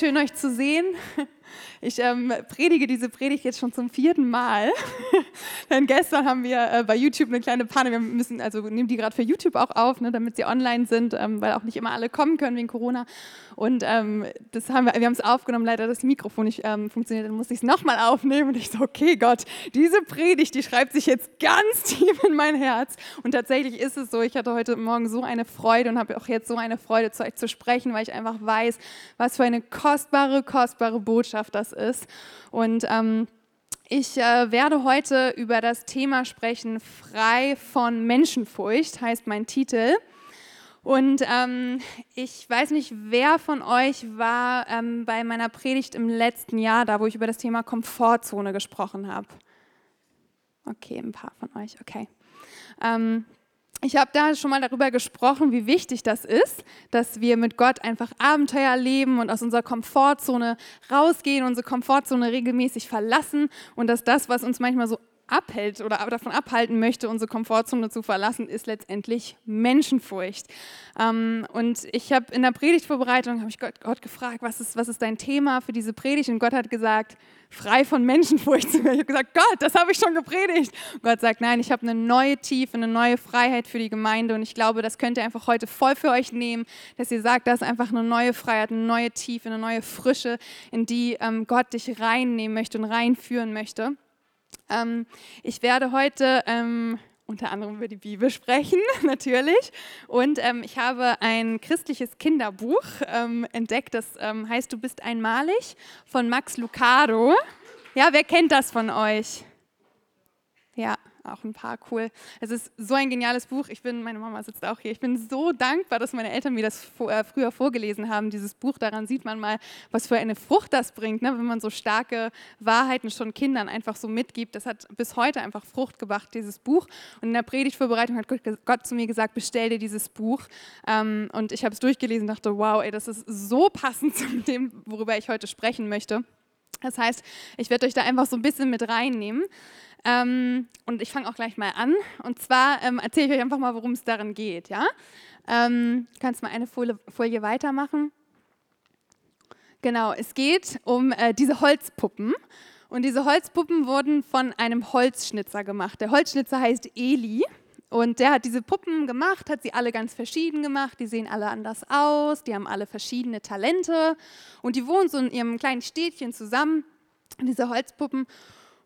schön euch zu sehen. Ich ähm, predige diese Predigt jetzt schon zum vierten Mal. Denn gestern haben wir äh, bei YouTube eine kleine Panne. Wir müssen, also nehmen die gerade für YouTube auch auf, ne, damit sie online sind, ähm, weil auch nicht immer alle kommen können wegen Corona. Und ähm, das haben wir, wir haben es aufgenommen, leider das Mikrofon nicht ähm, funktioniert, dann musste ich es nochmal aufnehmen und ich so, okay Gott, diese Predigt, die schreibt sich jetzt ganz tief in mein Herz. Und tatsächlich ist es so, ich hatte heute Morgen so eine Freude und habe auch jetzt so eine Freude, zu euch zu sprechen, weil ich einfach weiß, was für eine kostbare, kostbare Botschaft das ist. Und ähm, ich äh, werde heute über das Thema sprechen, frei von Menschenfurcht, heißt mein Titel. Und ähm, ich weiß nicht, wer von euch war ähm, bei meiner Predigt im letzten Jahr, da wo ich über das Thema Komfortzone gesprochen habe. Okay, ein paar von euch, okay. Ähm, ich habe da schon mal darüber gesprochen, wie wichtig das ist, dass wir mit Gott einfach Abenteuer leben und aus unserer Komfortzone rausgehen, unsere Komfortzone regelmäßig verlassen und dass das, was uns manchmal so abhält oder davon abhalten möchte, unsere Komfortzone zu verlassen, ist letztendlich Menschenfurcht. Ähm, und ich habe in der Predigtvorbereitung habe ich Gott, Gott, gefragt, was ist, was ist dein Thema für diese Predigt? Und Gott hat gesagt, frei von Menschenfurcht zu werden. Ich habe gesagt, Gott, das habe ich schon gepredigt. Und Gott sagt, nein, ich habe eine neue Tiefe, eine neue Freiheit für die Gemeinde. Und ich glaube, das könnt ihr einfach heute voll für euch nehmen, dass ihr sagt, das ist einfach eine neue Freiheit, eine neue Tiefe, eine neue Frische, in die ähm, Gott dich reinnehmen möchte und reinführen möchte. Ähm, ich werde heute ähm, unter anderem über die Bibel sprechen, natürlich. Und ähm, ich habe ein christliches Kinderbuch ähm, entdeckt, das ähm, heißt Du bist einmalig von Max Lucado. Ja, wer kennt das von euch? Ja, auch ein paar cool. Es ist so ein geniales Buch. Ich bin, meine Mama sitzt auch hier. Ich bin so dankbar, dass meine Eltern mir das äh, früher vorgelesen haben, dieses Buch. Daran sieht man mal, was für eine Frucht das bringt, ne? wenn man so starke Wahrheiten schon Kindern einfach so mitgibt. Das hat bis heute einfach Frucht gebracht, dieses Buch. Und in der Predigtvorbereitung hat Gott zu mir gesagt, bestell dir dieses Buch. Ähm, und ich habe es durchgelesen und dachte, wow, ey, das ist so passend zu dem, worüber ich heute sprechen möchte. Das heißt, ich werde euch da einfach so ein bisschen mit reinnehmen. Ähm, und ich fange auch gleich mal an. Und zwar ähm, erzähle ich euch einfach mal, worum es darin geht. Ja? Ähm, kannst mal eine Folie, Folie weitermachen? Genau, es geht um äh, diese Holzpuppen. Und diese Holzpuppen wurden von einem Holzschnitzer gemacht. Der Holzschnitzer heißt Eli. Und der hat diese Puppen gemacht, hat sie alle ganz verschieden gemacht. Die sehen alle anders aus, die haben alle verschiedene Talente. Und die wohnen so in ihrem kleinen Städtchen zusammen, diese Holzpuppen.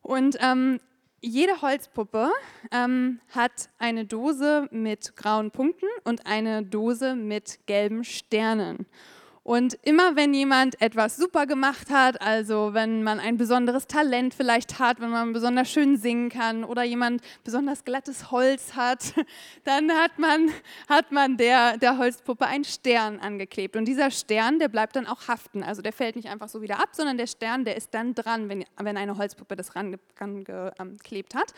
Und ähm, jede Holzpuppe ähm, hat eine Dose mit grauen Punkten und eine Dose mit gelben Sternen. Und immer wenn jemand etwas super gemacht hat, also wenn man ein besonderes Talent vielleicht hat, wenn man besonders schön singen kann oder jemand besonders glattes Holz hat, dann hat man, hat man der, der Holzpuppe einen Stern angeklebt. Und dieser Stern, der bleibt dann auch haften. Also der fällt nicht einfach so wieder ab, sondern der Stern, der ist dann dran, wenn, wenn eine Holzpuppe das rangeklebt hat.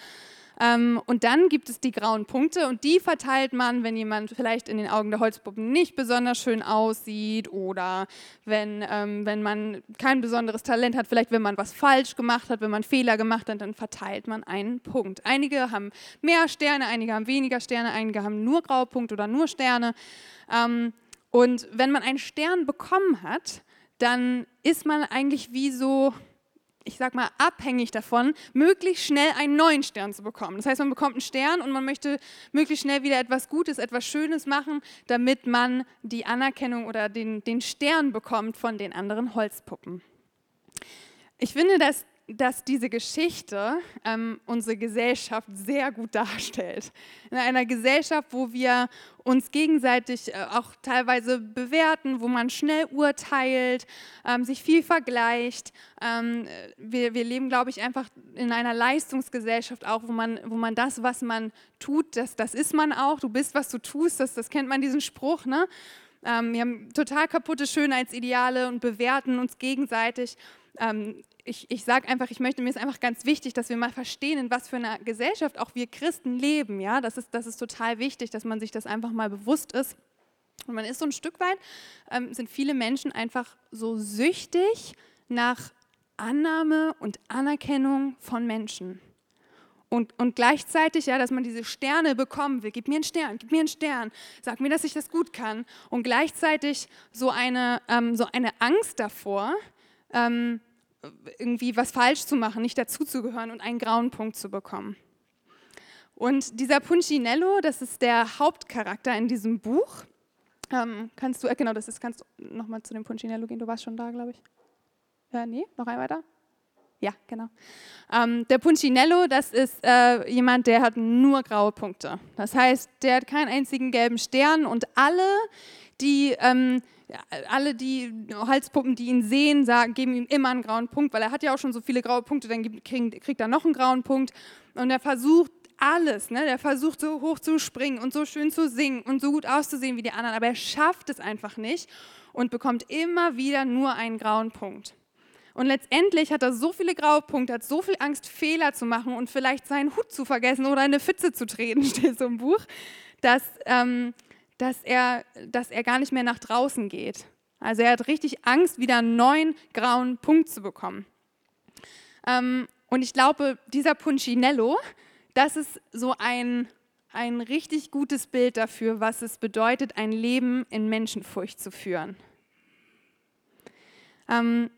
Ähm, und dann gibt es die grauen Punkte und die verteilt man, wenn jemand vielleicht in den Augen der Holzpuppen nicht besonders schön aussieht oder wenn, ähm, wenn man kein besonderes Talent hat, vielleicht wenn man was falsch gemacht hat, wenn man Fehler gemacht hat, dann verteilt man einen Punkt. Einige haben mehr Sterne, einige haben weniger Sterne, einige haben nur graue Punkte oder nur Sterne. Ähm, und wenn man einen Stern bekommen hat, dann ist man eigentlich wie so ich sag mal, abhängig davon, möglichst schnell einen neuen Stern zu bekommen. Das heißt, man bekommt einen Stern und man möchte möglichst schnell wieder etwas Gutes, etwas Schönes machen, damit man die Anerkennung oder den, den Stern bekommt von den anderen Holzpuppen. Ich finde, dass dass diese Geschichte ähm, unsere Gesellschaft sehr gut darstellt. In einer Gesellschaft, wo wir uns gegenseitig äh, auch teilweise bewerten, wo man schnell urteilt, ähm, sich viel vergleicht. Ähm, wir, wir leben, glaube ich, einfach in einer Leistungsgesellschaft auch, wo man, wo man das, was man tut, das, das ist man auch. Du bist, was du tust, das, das kennt man diesen Spruch. Ne? Ähm, wir haben total kaputte Schönheitsideale und bewerten uns gegenseitig. Ähm, ich, ich sage einfach, ich möchte, mir ist einfach ganz wichtig, dass wir mal verstehen, in was für einer Gesellschaft auch wir Christen leben. Ja? Das, ist, das ist total wichtig, dass man sich das einfach mal bewusst ist. Und man ist so ein Stück weit, ähm, sind viele Menschen einfach so süchtig nach Annahme und Anerkennung von Menschen. Und, und gleichzeitig, ja, dass man diese Sterne bekommen will. Gib mir einen Stern, gib mir einen Stern, sag mir, dass ich das gut kann. Und gleichzeitig so eine, ähm, so eine Angst davor, ähm, irgendwie was falsch zu machen, nicht dazuzugehören und einen grauen Punkt zu bekommen. Und dieser Punchinello, das ist der Hauptcharakter in diesem Buch. Ähm, kannst du, äh, genau, das ist, kannst du nochmal zu dem Punchinello gehen, du warst schon da, glaube ich. Ja, nee, noch ein weiter? Ja, genau. Ähm, der Punchinello, das ist äh, jemand, der hat nur graue Punkte. Das heißt, der hat keinen einzigen gelben Stern und alle, die, ähm, alle die Halspuppen, die ihn sehen, sagen, geben ihm immer einen grauen Punkt, weil er hat ja auch schon so viele graue Punkte, dann kriegt, kriegt er noch einen grauen Punkt. Und er versucht alles, ne? der versucht so hoch zu springen und so schön zu singen und so gut auszusehen wie die anderen, aber er schafft es einfach nicht und bekommt immer wieder nur einen grauen Punkt. Und letztendlich hat er so viele graue Punkte, hat so viel Angst, Fehler zu machen und vielleicht seinen Hut zu vergessen oder eine Pfütze zu treten, steht so im Buch, dass, ähm, dass, er, dass er gar nicht mehr nach draußen geht. Also er hat richtig Angst, wieder einen neuen grauen Punkt zu bekommen. Ähm, und ich glaube, dieser Punchinello, das ist so ein, ein richtig gutes Bild dafür, was es bedeutet, ein Leben in Menschenfurcht zu führen. Ähm,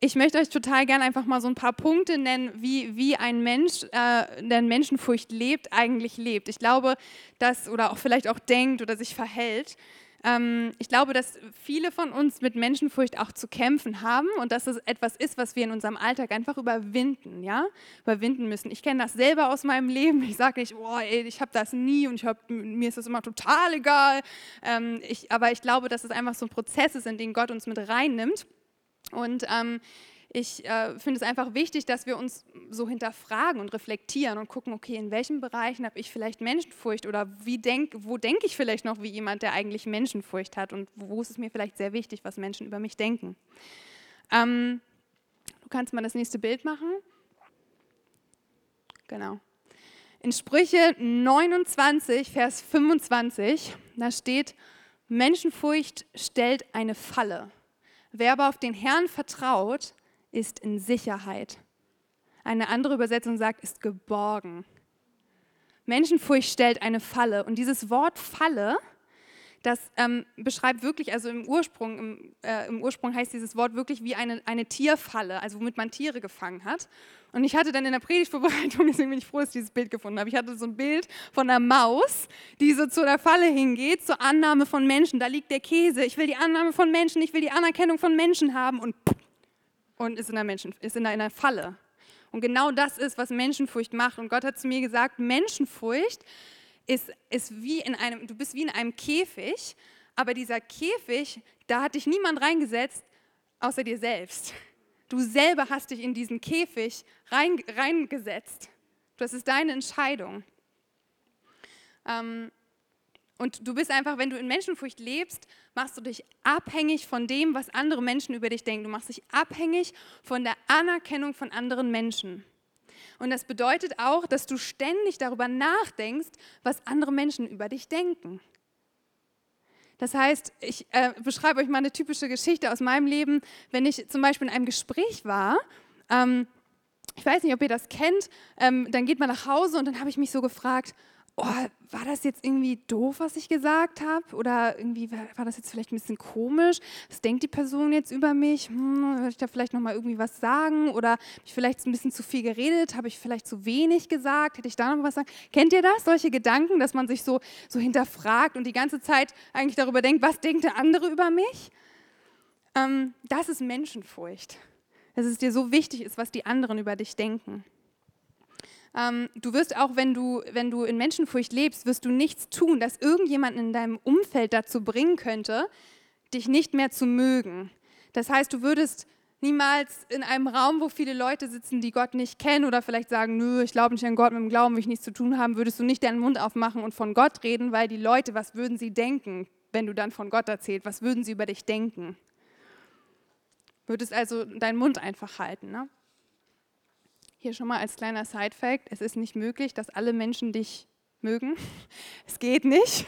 ich möchte euch total gerne einfach mal so ein paar Punkte nennen, wie, wie ein Mensch, äh, der Menschenfurcht lebt, eigentlich lebt. Ich glaube, dass, oder auch vielleicht auch denkt oder sich verhält. Ähm, ich glaube, dass viele von uns mit Menschenfurcht auch zu kämpfen haben und dass es etwas ist, was wir in unserem Alltag einfach überwinden, ja, überwinden müssen. Ich kenne das selber aus meinem Leben. Ich sage nicht, oh, ey, ich habe das nie und hab, mir ist das immer total egal. Ähm, ich, aber ich glaube, dass es einfach so ein Prozess ist, in den Gott uns mit reinnimmt. Und ähm, ich äh, finde es einfach wichtig, dass wir uns so hinterfragen und reflektieren und gucken, okay, in welchen Bereichen habe ich vielleicht Menschenfurcht oder wie denk, wo denke ich vielleicht noch wie jemand, der eigentlich Menschenfurcht hat und wo ist es mir vielleicht sehr wichtig, was Menschen über mich denken. Ähm, du kannst mal das nächste Bild machen. Genau. In Sprüche 29, Vers 25, da steht, Menschenfurcht stellt eine Falle. Wer aber auf den Herrn vertraut, ist in Sicherheit. Eine andere Übersetzung sagt, ist geborgen. Menschenfurcht stellt eine Falle. Und dieses Wort Falle, das ähm, beschreibt wirklich, also im Ursprung, im, äh, im, Ursprung heißt dieses Wort wirklich wie eine, eine Tierfalle, also womit man Tiere gefangen hat. Und ich hatte dann in der Predigtvorbereitung, deswegen bin ich froh, dass ich dieses Bild gefunden habe. Ich hatte so ein Bild von einer Maus, die so zu der Falle hingeht, zur Annahme von Menschen. Da liegt der Käse. Ich will die Annahme von Menschen, ich will die Anerkennung von Menschen haben und, und ist, in der Menschen, ist in einer Falle. Und genau das ist, was Menschenfurcht macht. Und Gott hat zu mir gesagt, Menschenfurcht ist, ist wie in einem, du bist wie in einem Käfig, aber dieser Käfig, da hat dich niemand reingesetzt, außer dir selbst. Du selber hast dich in diesen Käfig rein, reingesetzt. Das ist deine Entscheidung. Ähm, und du bist einfach, wenn du in Menschenfurcht lebst, machst du dich abhängig von dem, was andere Menschen über dich denken. Du machst dich abhängig von der Anerkennung von anderen Menschen. Und das bedeutet auch, dass du ständig darüber nachdenkst, was andere Menschen über dich denken. Das heißt, ich äh, beschreibe euch mal eine typische Geschichte aus meinem Leben. Wenn ich zum Beispiel in einem Gespräch war, ähm, ich weiß nicht, ob ihr das kennt, ähm, dann geht man nach Hause und dann habe ich mich so gefragt, oh, war das jetzt irgendwie doof, was ich gesagt habe? Oder irgendwie war, war, das jetzt vielleicht ein bisschen komisch? Was denkt die Person jetzt über mich? Hm, Würde ich da vielleicht nochmal irgendwie was sagen? Oder habe ich vielleicht ein bisschen zu viel geredet? Habe ich vielleicht zu wenig gesagt? Hätte ich da noch was sagen? Kennt ihr das? Solche Gedanken, dass man sich so, so hinterfragt und die ganze Zeit eigentlich darüber denkt, was denkt der andere über mich? Ähm, das ist Menschenfurcht. Dass es dir so wichtig ist, was die anderen über dich denken. Ähm, du wirst auch, wenn du, wenn du in Menschenfurcht lebst, wirst du nichts tun, das irgendjemanden in deinem Umfeld dazu bringen könnte, dich nicht mehr zu mögen. Das heißt, du würdest niemals in einem Raum, wo viele Leute sitzen, die Gott nicht kennen oder vielleicht sagen, nö, ich glaube nicht an Gott, mit dem Glauben will ich nichts zu tun haben, würdest du nicht deinen Mund aufmachen und von Gott reden, weil die Leute, was würden sie denken, wenn du dann von Gott erzählst, was würden sie über dich denken? Würdest also deinen Mund einfach halten. Ne? Hier schon mal als kleiner Side-Fact: Es ist nicht möglich, dass alle Menschen dich mögen. Es geht nicht.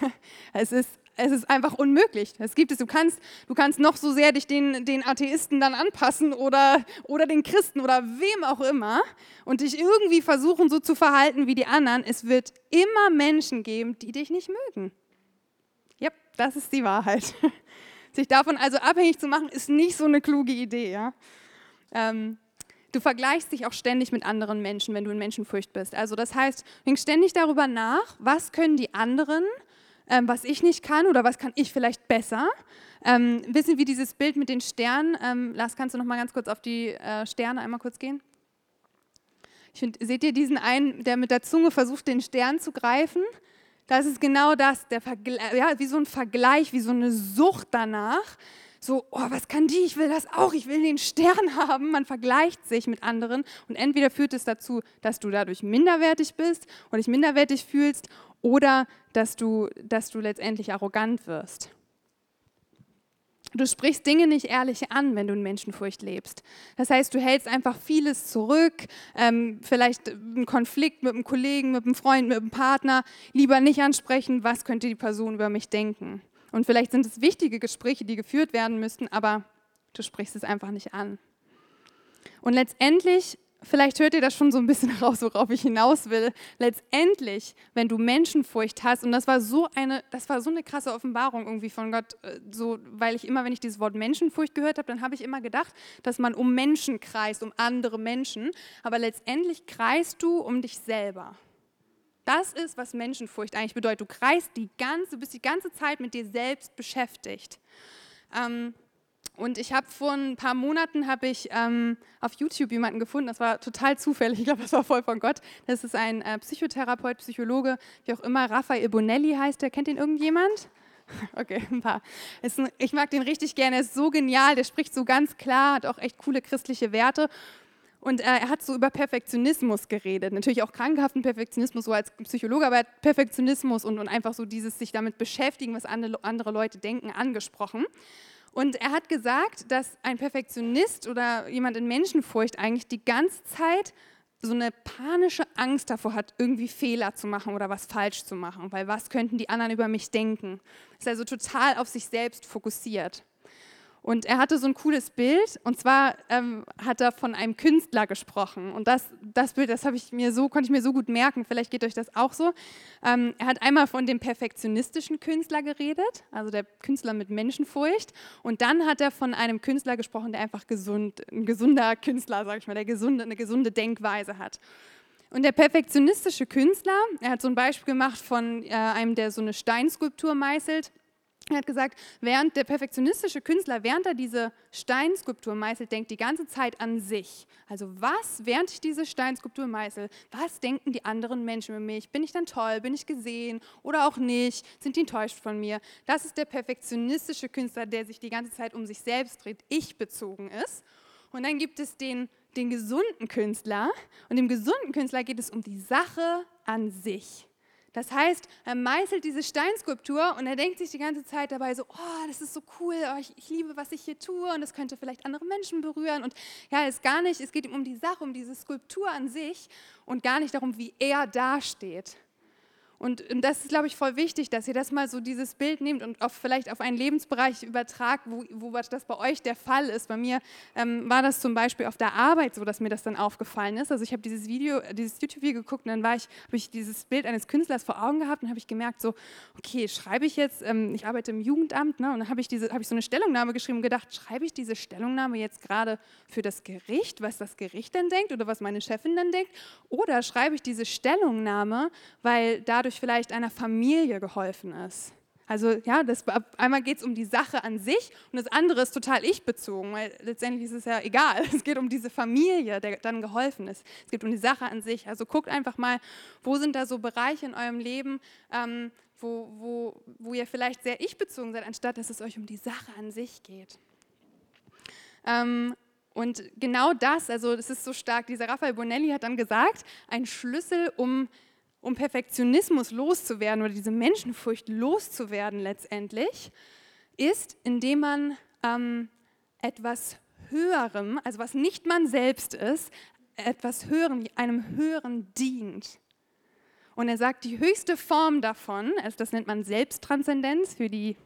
Es ist es ist einfach unmöglich. Es gibt es. Du kannst, du kannst noch so sehr dich den, den Atheisten dann anpassen oder, oder den Christen oder wem auch immer und dich irgendwie versuchen, so zu verhalten wie die anderen. Es wird immer Menschen geben, die dich nicht mögen. Ja, das ist die Wahrheit. Sich davon also abhängig zu machen, ist nicht so eine kluge Idee. Ja? Ähm, du vergleichst dich auch ständig mit anderen Menschen, wenn du in Menschenfurcht bist. Also das heißt, denk ständig darüber nach, was können die anderen ähm, was ich nicht kann oder was kann ich vielleicht besser. Ähm, wissen wir dieses Bild mit den Sternen? Ähm, Lars, kannst du noch mal ganz kurz auf die äh, Sterne einmal kurz gehen? Ich find, seht ihr diesen einen, der mit der Zunge versucht, den Stern zu greifen? Das ist genau das, der ja, wie so ein Vergleich, wie so eine Sucht danach. So, oh, was kann die? Ich will das auch, ich will den Stern haben. Man vergleicht sich mit anderen und entweder führt es dazu, dass du dadurch minderwertig bist und dich minderwertig fühlst oder dass du, dass du letztendlich arrogant wirst. Du sprichst Dinge nicht ehrlich an, wenn du in Menschenfurcht lebst. Das heißt, du hältst einfach vieles zurück, ähm, vielleicht einen Konflikt mit einem Kollegen, mit einem Freund, mit einem Partner, lieber nicht ansprechen, was könnte die Person über mich denken. Und vielleicht sind es wichtige Gespräche, die geführt werden müssten, aber du sprichst es einfach nicht an. Und letztendlich vielleicht hört ihr das schon so ein bisschen raus, worauf ich hinaus will. Letztendlich, wenn du Menschenfurcht hast, und das war so eine, das war so eine krasse Offenbarung irgendwie von Gott, äh, so, weil ich immer, wenn ich dieses Wort Menschenfurcht gehört habe, dann habe ich immer gedacht, dass man um Menschen kreist, um andere Menschen. Aber letztendlich kreist du um dich selber. Das ist, was Menschenfurcht eigentlich bedeutet. Du kreist die ganze, bist die ganze Zeit mit dir selbst beschäftigt. Ähm, und ich habe vor ein paar Monaten habe ich ähm, auf YouTube jemanden gefunden, das war total zufällig, ich glaube, das war voll von Gott. Das ist ein äh, Psychotherapeut, Psychologe, wie auch immer, Raphael Bonelli heißt der. Kennt ihn irgendjemand? Okay, ein paar. Ein, ich mag den richtig gerne, er ist so genial, der spricht so ganz klar, hat auch echt coole christliche Werte. Und äh, er hat so über Perfektionismus geredet, natürlich auch krankhaften Perfektionismus, so als Psychologe, aber Perfektionismus und, und einfach so dieses sich damit beschäftigen, was andere, andere Leute denken, angesprochen. Und er hat gesagt, dass ein Perfektionist oder jemand in Menschenfurcht eigentlich die ganze Zeit so eine panische Angst davor hat, irgendwie Fehler zu machen oder was falsch zu machen, weil was könnten die anderen über mich denken? Ist also total auf sich selbst fokussiert. Und er hatte so ein cooles Bild, und zwar ähm, hat er von einem Künstler gesprochen. Und das, das Bild, das ich mir so, konnte ich mir so gut merken, vielleicht geht euch das auch so. Ähm, er hat einmal von dem perfektionistischen Künstler geredet, also der Künstler mit Menschenfurcht. Und dann hat er von einem Künstler gesprochen, der einfach gesund, ein gesunder Künstler, sag ich mal, der gesunde, eine gesunde Denkweise hat. Und der perfektionistische Künstler, er hat so ein Beispiel gemacht von äh, einem, der so eine Steinskulptur meißelt. Er hat gesagt, während der perfektionistische Künstler, während er diese Steinskulptur meißelt, denkt die ganze Zeit an sich. Also was, während ich diese Steinskulptur meißel, was denken die anderen Menschen über mich? Bin ich dann toll? Bin ich gesehen oder auch nicht? Sind die enttäuscht von mir? Das ist der perfektionistische Künstler, der sich die ganze Zeit um sich selbst dreht, ich bezogen ist. Und dann gibt es den, den gesunden Künstler. Und dem gesunden Künstler geht es um die Sache an sich. Das heißt, er meißelt diese Steinskulptur und er denkt sich die ganze Zeit dabei so, oh, das ist so cool, oh, ich, ich, liebe, was ich hier tue und das könnte vielleicht andere Menschen berühren. Und ja, es gar nicht, es geht ihm um die Sache, um diese Skulptur an sich und gar nicht darum, wie er dasteht. Und, und, das ist, glaube ich, voll wichtig, dass ihr das mal so dieses Bild nehmt und auf, vielleicht auf einen Lebensbereich übertragt, wo, wo das bei euch der Fall ist. Bei mir ähm, war das zum Beispiel auf der Arbeit so, dass mir das dann aufgefallen ist. Also ich habe dieses Video, dieses YouTube-Video geguckt und dann war ich, habe ich dieses Bild eines Künstlers vor Augen gehabt und habe ich gemerkt, so, okay, schreibe ich jetzt, ähm, ich arbeite im Jugendamt, ne, und dann habe ich, diese, habe ich so eine Stellungnahme geschrieben und gedacht, schreibe ich diese Stellungnahme jetzt gerade für das Gericht, was das Gericht dann denkt oder was meine Chefin dann denkt, oder schreibe ich diese Stellungnahme, weil dadurch dadurch vielleicht einer Familie geholfen ist. Also ja, das, einmal geht es um die Sache an sich und das andere ist total ich-bezogen, weil letztendlich ist es ja egal. Es geht um diese Familie, der dann geholfen ist. Es geht um die Sache an sich. Also guckt einfach mal, wo sind da so Bereiche in eurem Leben, ähm, wo, wo, wo ihr vielleicht sehr ich-bezogen seid, anstatt dass es euch um die Sache an sich geht. Ähm, und genau das, also das ist so stark, dieser Raphael Bonelli hat dann gesagt, ein Schlüssel, um um Perfektionismus loszuwerden oder diese Menschenfurcht loszuwerden letztendlich, ist, indem man ähm, etwas Höherem, also was nicht man selbst ist, etwas Höherem, einem Höheren dient. Und er sagt, die höchste Form davon, also das nennt man Selbsttranszendenz für die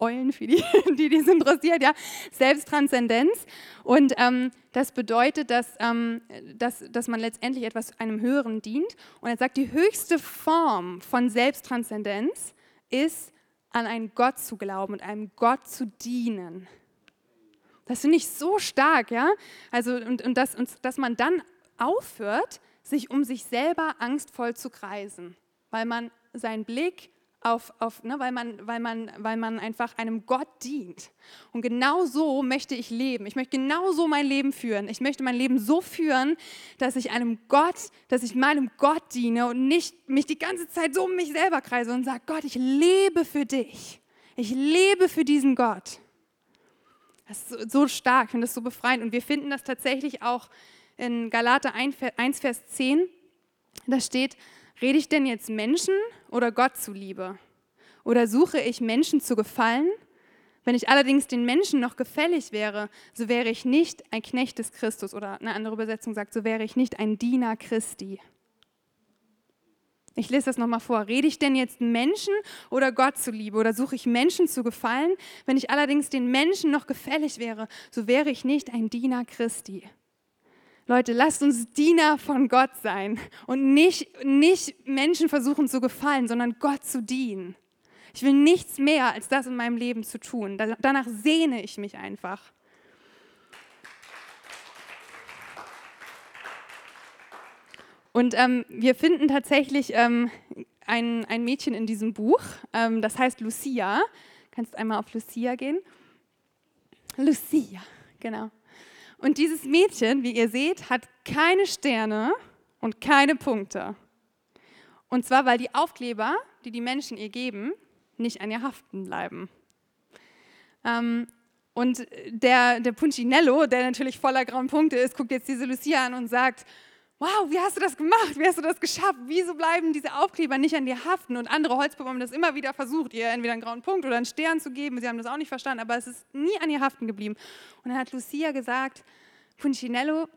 Eulen, für die, die dies interessiert, ja, Selbsttranszendenz. Und ähm, das bedeutet, dass, ähm, dass, dass man letztendlich etwas einem Höheren dient. Und er sagt, die höchste Form von Selbsttranszendenz ist, an einen Gott zu glauben und einem Gott zu dienen. Das finde ich so stark, ja. Also, und, und, das, und dass man dann aufhört, sich um sich selber angstvoll zu kreisen, weil man seinen Blick auf, auf ne, weil, man, weil, man, weil man einfach einem Gott dient. Und genau so möchte ich leben. Ich möchte genau so mein Leben führen. Ich möchte mein Leben so führen, dass ich einem Gott, dass ich meinem Gott diene und nicht mich die ganze Zeit so um mich selber kreise und sage, Gott, ich lebe für dich. Ich lebe für diesen Gott. Das ist so stark, ich finde das so befreiend. Und wir finden das tatsächlich auch in Galater 1, Vers 10. Da steht, Rede ich denn jetzt Menschen oder Gott zuliebe? Oder suche ich Menschen zu gefallen? Wenn ich allerdings den Menschen noch gefällig wäre, so wäre ich nicht ein Knecht des Christus. Oder eine andere Übersetzung sagt, so wäre ich nicht ein Diener Christi. Ich lese das nochmal vor. Rede ich denn jetzt Menschen oder Gott zuliebe? Oder suche ich Menschen zu gefallen? Wenn ich allerdings den Menschen noch gefällig wäre, so wäre ich nicht ein Diener Christi. Leute, lasst uns Diener von Gott sein und nicht, nicht Menschen versuchen zu gefallen, sondern Gott zu dienen. Ich will nichts mehr als das in meinem Leben zu tun. Danach sehne ich mich einfach. Und ähm, wir finden tatsächlich ähm, ein, ein Mädchen in diesem Buch, ähm, das heißt Lucia. Kannst einmal auf Lucia gehen? Lucia, genau. Und dieses Mädchen, wie ihr seht, hat keine Sterne und keine Punkte. Und zwar, weil die Aufkleber, die die Menschen ihr geben, nicht an ihr haften bleiben. Ähm, und der, der Punchinello, der natürlich voller grauen Punkte ist, guckt jetzt diese Lucia an und sagt, wow, wie hast du das gemacht? Wie hast du das geschafft? Wieso bleiben diese Aufkleber nicht an dir haften? Und andere Holzpuppen haben das immer wieder versucht, ihr entweder einen grauen Punkt oder einen Stern zu geben. Sie haben das auch nicht verstanden, aber es ist nie an ihr haften geblieben. Und dann hat Lucia gesagt, Punchinello,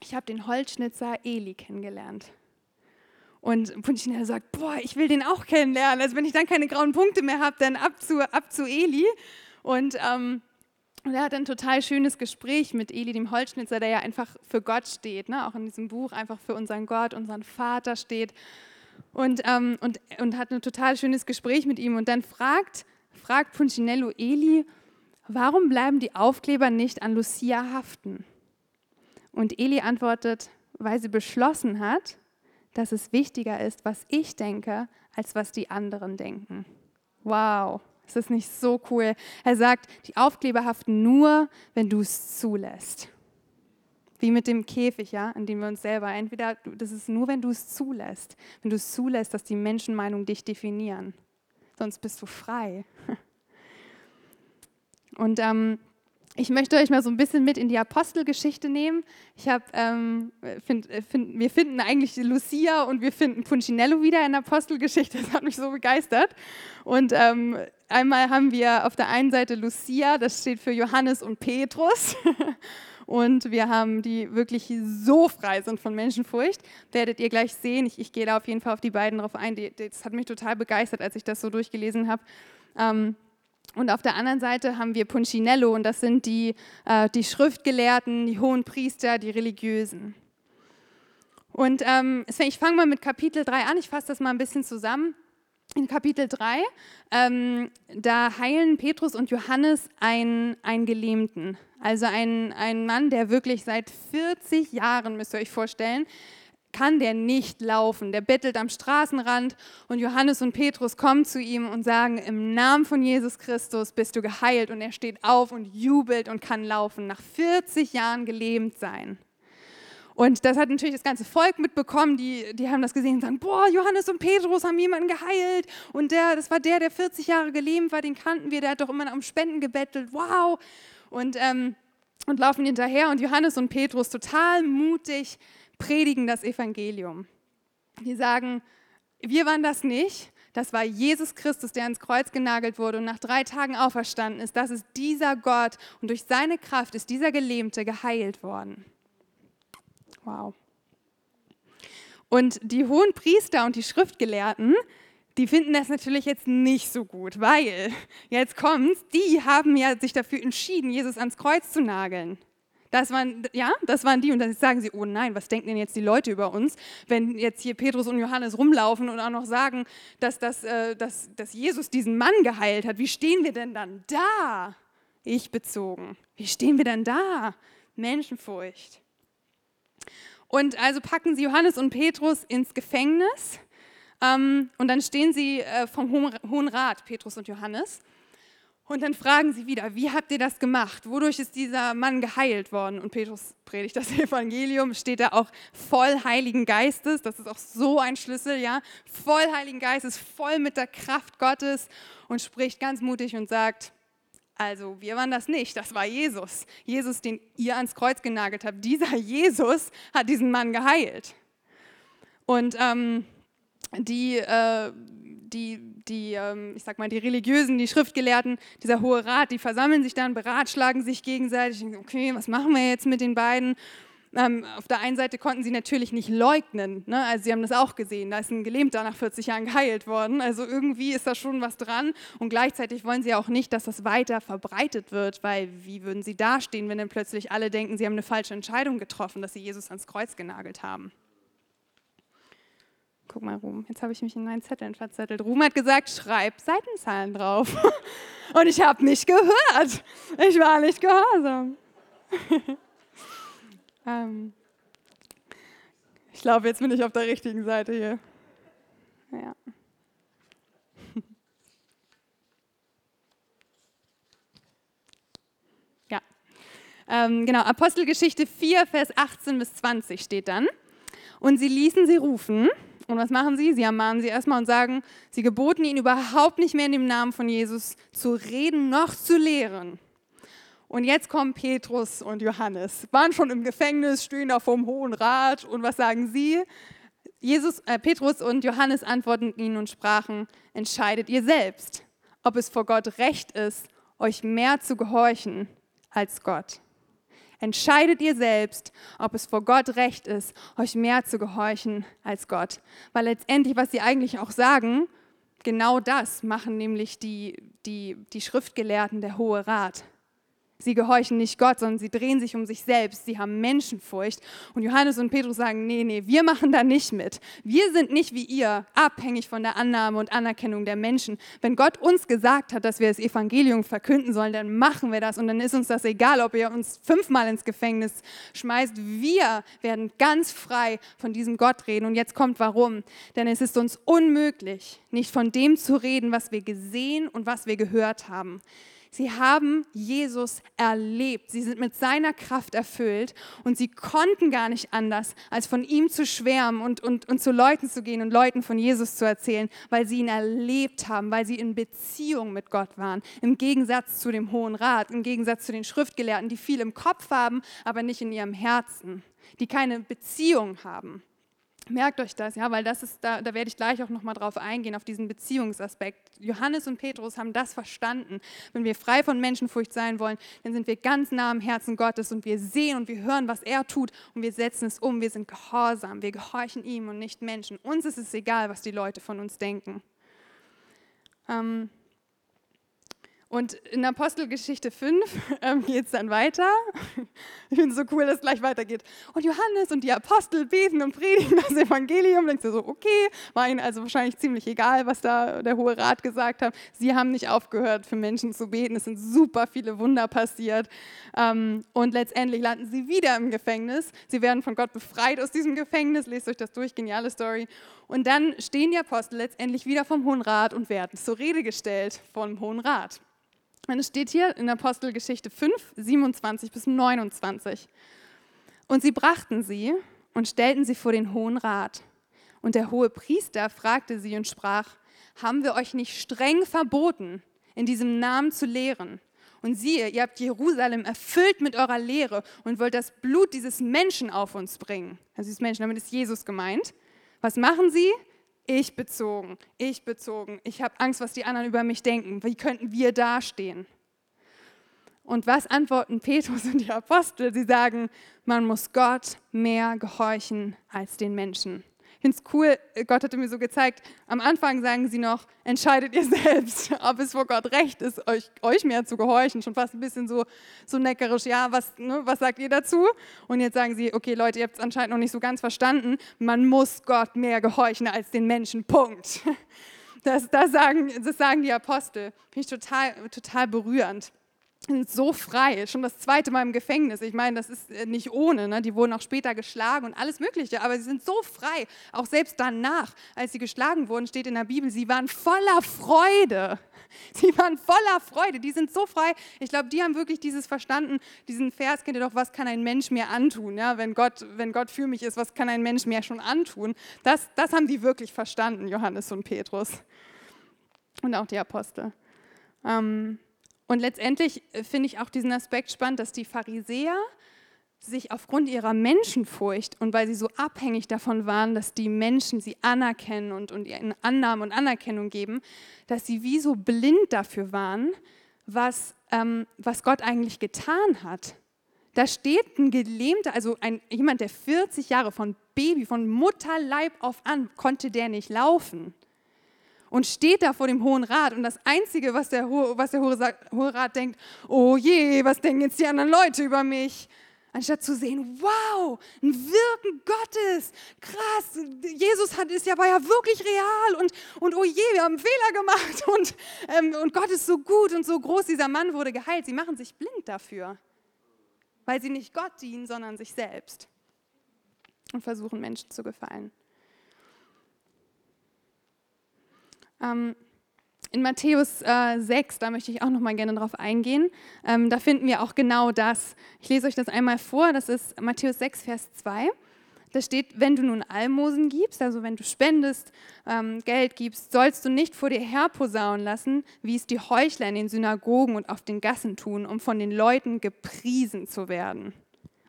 ich habe den Holzschnitzer Eli kennengelernt. Und Punchinello sagt, boah, ich will den auch kennenlernen. Also wenn ich dann keine grauen Punkte mehr habe, dann ab zu, ab zu Eli. Und ähm, und er hat ein total schönes Gespräch mit Eli, dem Holzschnitzer, der ja einfach für Gott steht, ne? auch in diesem Buch einfach für unseren Gott, unseren Vater steht. Und, ähm, und, und hat ein total schönes Gespräch mit ihm. Und dann fragt, fragt Punchinello Eli, warum bleiben die Aufkleber nicht an Lucia haften? Und Eli antwortet, weil sie beschlossen hat, dass es wichtiger ist, was ich denke, als was die anderen denken. Wow. Ist das nicht so cool? Er sagt, die Aufkleber haften nur, wenn du es zulässt. Wie mit dem Käfig, ja, in dem wir uns selber, entweder, das ist nur, wenn du es zulässt. Wenn du es zulässt, dass die Menschenmeinung dich definieren. Sonst bist du frei. Und ähm, ich möchte euch mal so ein bisschen mit in die Apostelgeschichte nehmen. Ich habe, ähm, find, find, wir finden eigentlich Lucia und wir finden Punchinello wieder in der Apostelgeschichte. Das hat mich so begeistert. Und ähm, einmal haben wir auf der einen Seite Lucia, das steht für Johannes und Petrus. Und wir haben die wirklich so frei sind von Menschenfurcht. Werdet ihr gleich sehen. Ich, ich gehe da auf jeden Fall auf die beiden drauf ein. Das hat mich total begeistert, als ich das so durchgelesen habe. Ähm, und auf der anderen Seite haben wir Punchinello und das sind die, äh, die Schriftgelehrten, die hohen Priester, die Religiösen. Und ähm, ich fange mal mit Kapitel 3 an, ich fasse das mal ein bisschen zusammen. In Kapitel 3, ähm, da heilen Petrus und Johannes einen, einen Gelähmten, also einen, einen Mann, der wirklich seit 40 Jahren, müsst ihr euch vorstellen, kann der nicht laufen. Der bettelt am Straßenrand und Johannes und Petrus kommen zu ihm und sagen, im Namen von Jesus Christus bist du geheilt. Und er steht auf und jubelt und kann laufen, nach 40 Jahren gelähmt sein. Und das hat natürlich das ganze Volk mitbekommen, die, die haben das gesehen und sagen, boah, Johannes und Petrus haben jemanden geheilt. Und der, das war der, der 40 Jahre gelähmt war, den kannten wir, der hat doch immer um Spenden gebettelt, wow. Und, ähm, und laufen hinterher und Johannes und Petrus total mutig, predigen das Evangelium. Die sagen, wir waren das nicht, das war Jesus Christus, der ans Kreuz genagelt wurde und nach drei Tagen auferstanden ist. Das ist dieser Gott und durch seine Kraft ist dieser Gelähmte geheilt worden. Wow. Und die hohen Priester und die Schriftgelehrten, die finden das natürlich jetzt nicht so gut, weil jetzt kommt's, die haben ja sich dafür entschieden, Jesus ans Kreuz zu nageln. Das waren, ja, das waren die. Und dann sagen sie, oh nein, was denken denn jetzt die Leute über uns, wenn jetzt hier Petrus und Johannes rumlaufen und auch noch sagen, dass, das, äh, dass, dass Jesus diesen Mann geheilt hat. Wie stehen wir denn dann da? Ich bezogen. Wie stehen wir denn da? Menschenfurcht. Und also packen sie Johannes und Petrus ins Gefängnis. Ähm, und dann stehen sie äh, vom Hohen Rat, Petrus und Johannes. Und dann fragen sie wieder, wie habt ihr das gemacht? Wodurch ist dieser Mann geheilt worden? Und Petrus predigt das Evangelium, steht da auch voll Heiligen Geistes. Das ist auch so ein Schlüssel, ja. Voll Heiligen Geistes, voll mit der Kraft Gottes und spricht ganz mutig und sagt, also wir waren das nicht, das war Jesus. Jesus, den ihr ans Kreuz genagelt habt. Dieser Jesus hat diesen Mann geheilt. Und ähm, die, äh, die, die, ähm, ich sag mal, die Religiösen, die Schriftgelehrten, dieser Hohe Rat, die versammeln sich dann, beratschlagen sich gegenseitig. Okay, was machen wir jetzt mit den beiden? Ähm, auf der einen Seite konnten sie natürlich nicht leugnen, ne? also sie haben das auch gesehen, da ist ein Gelähmter nach 40 Jahren geheilt worden, also irgendwie ist da schon was dran und gleichzeitig wollen sie auch nicht, dass das weiter verbreitet wird, weil wie würden sie dastehen, wenn dann plötzlich alle denken, sie haben eine falsche Entscheidung getroffen, dass sie Jesus ans Kreuz genagelt haben. Guck mal, Ruhm, jetzt habe ich mich in meinen Zetteln verzettelt. Ruhm hat gesagt, schreib Seitenzahlen drauf. Und ich habe nicht gehört. Ich war nicht gehorsam. ähm, ich glaube, jetzt bin ich auf der richtigen Seite hier. Ja. ja. Ähm, genau, Apostelgeschichte 4, Vers 18 bis 20 steht dann. Und sie ließen sie rufen und was machen sie? Sie ermahnen sie erstmal und sagen, sie geboten ihnen überhaupt nicht mehr in dem Namen von Jesus zu reden noch zu lehren. Und jetzt kommen Petrus und Johannes, waren schon im Gefängnis, stehen da vom Hohen Rat. Und was sagen sie? Jesus, äh, Petrus und Johannes antworten ihnen und sprachen, entscheidet ihr selbst, ob es vor Gott recht ist, euch mehr zu gehorchen als Gott entscheidet ihr selbst, ob es vor Gott recht ist, euch mehr zu gehorchen als Gott. Weil letztendlich, was sie eigentlich auch sagen, genau das machen nämlich die, die, die Schriftgelehrten, der Hohe Rat. Sie gehorchen nicht Gott, sondern sie drehen sich um sich selbst. Sie haben Menschenfurcht. Und Johannes und Petrus sagen, nee, nee, wir machen da nicht mit. Wir sind nicht wie ihr abhängig von der Annahme und Anerkennung der Menschen. Wenn Gott uns gesagt hat, dass wir das Evangelium verkünden sollen, dann machen wir das. Und dann ist uns das egal, ob ihr uns fünfmal ins Gefängnis schmeißt. Wir werden ganz frei von diesem Gott reden. Und jetzt kommt warum. Denn es ist uns unmöglich, nicht von dem zu reden, was wir gesehen und was wir gehört haben. Sie haben Jesus erlebt. Sie sind mit seiner Kraft erfüllt und sie konnten gar nicht anders, als von ihm zu schwärmen und, und, und zu Leuten zu gehen und Leuten von Jesus zu erzählen, weil sie ihn erlebt haben, weil sie in Beziehung mit Gott waren. Im Gegensatz zu dem Hohen Rat, im Gegensatz zu den Schriftgelehrten, die viel im Kopf haben, aber nicht in ihrem Herzen, die keine Beziehung haben. Merkt euch das, ja, weil das ist, da, da werde ich gleich auch nochmal drauf eingehen, auf diesen Beziehungsaspekt. Johannes und Petrus haben das verstanden. Wenn wir frei von Menschenfurcht sein wollen, dann sind wir ganz nah am Herzen Gottes und wir sehen und wir hören, was er tut und wir setzen es um. Wir sind gehorsam, wir gehorchen ihm und nicht Menschen. Uns ist es egal, was die Leute von uns denken. Ähm, und in Apostelgeschichte 5 ähm, geht es dann weiter. Ich finde es so cool, dass es gleich weitergeht. Und Johannes und die Apostel beten und predigen das Evangelium. Denkst du so, okay, war ihnen also wahrscheinlich ziemlich egal, was da der Hohe Rat gesagt hat. Sie haben nicht aufgehört, für Menschen zu beten. Es sind super viele Wunder passiert. Ähm, und letztendlich landen sie wieder im Gefängnis. Sie werden von Gott befreit aus diesem Gefängnis. Lest euch das durch, geniale Story. Und dann stehen die Apostel letztendlich wieder vom Hohen Rat und werden zur Rede gestellt vom Hohen Rat. Und es steht hier in Apostelgeschichte 5, 27 bis 29. Und sie brachten sie und stellten sie vor den Hohen Rat. Und der hohe Priester fragte sie und sprach, haben wir euch nicht streng verboten, in diesem Namen zu lehren? Und siehe, ihr habt Jerusalem erfüllt mit eurer Lehre und wollt das Blut dieses Menschen auf uns bringen. Also dieses Menschen, damit ist Jesus gemeint. Was machen sie? Ich bezogen, ich bezogen. Ich habe Angst, was die anderen über mich denken. Wie könnten wir dastehen? Und was antworten Petrus und die Apostel? Sie sagen, man muss Gott mehr gehorchen als den Menschen. Finde es cool, Gott hatte mir so gezeigt, am Anfang sagen sie noch, entscheidet ihr selbst, ob es vor Gott recht ist, euch, euch mehr zu gehorchen. Schon fast ein bisschen so, so neckerisch, ja, was, ne, was sagt ihr dazu? Und jetzt sagen sie, okay Leute, ihr habt es anscheinend noch nicht so ganz verstanden, man muss Gott mehr gehorchen als den Menschen, Punkt. Das, das, sagen, das sagen die Apostel. Finde ich total, total berührend so frei, schon das zweite Mal im Gefängnis. Ich meine, das ist äh, nicht ohne, ne? die wurden auch später geschlagen und alles Mögliche, aber sie sind so frei, auch selbst danach, als sie geschlagen wurden, steht in der Bibel, sie waren voller Freude. Sie waren voller Freude, die sind so frei. Ich glaube, die haben wirklich dieses verstanden, diesen Vers kennt ihr doch, was kann ein Mensch mir antun? Ja, wenn, Gott, wenn Gott für mich ist, was kann ein Mensch mir schon antun? Das, das haben die wirklich verstanden, Johannes und Petrus und auch die Apostel. Ähm, und letztendlich äh, finde ich auch diesen Aspekt spannend, dass die Pharisäer sich aufgrund ihrer Menschenfurcht und weil sie so abhängig davon waren, dass die Menschen sie anerkennen und, und ihnen Annahme und Anerkennung geben, dass sie wie so blind dafür waren, was, ähm, was Gott eigentlich getan hat. Da steht ein Gelähmter, also ein, jemand, der 40 Jahre von Baby, von Mutterleib auf an, konnte der nicht laufen und steht da vor dem Hohen Rat. Und das Einzige, was der, was der Hohe Rat denkt, oh je, was denken jetzt die anderen Leute über mich? Anstatt zu sehen, wow, ein Wirken Gottes, krass, Jesus hat, ist ja, war ja wirklich real und, und oh je, wir haben einen Fehler gemacht und, ähm, und Gott ist so gut und so groß, dieser Mann wurde geheilt. Sie machen sich blind dafür, weil sie nicht Gott dienen, sondern sich selbst und versuchen Menschen zu gefallen. Ähm, in Matthäus äh, 6, da möchte ich auch noch mal gerne drauf eingehen, ähm, da finden wir auch genau das. Ich lese euch das einmal vor, das ist Matthäus 6, Vers 2. Da steht, wenn du nun Almosen gibst, also wenn du spendest, ähm, Geld gibst, sollst du nicht vor dir herposaunen lassen, wie es die Heuchler in den Synagogen und auf den Gassen tun, um von den Leuten gepriesen zu werden.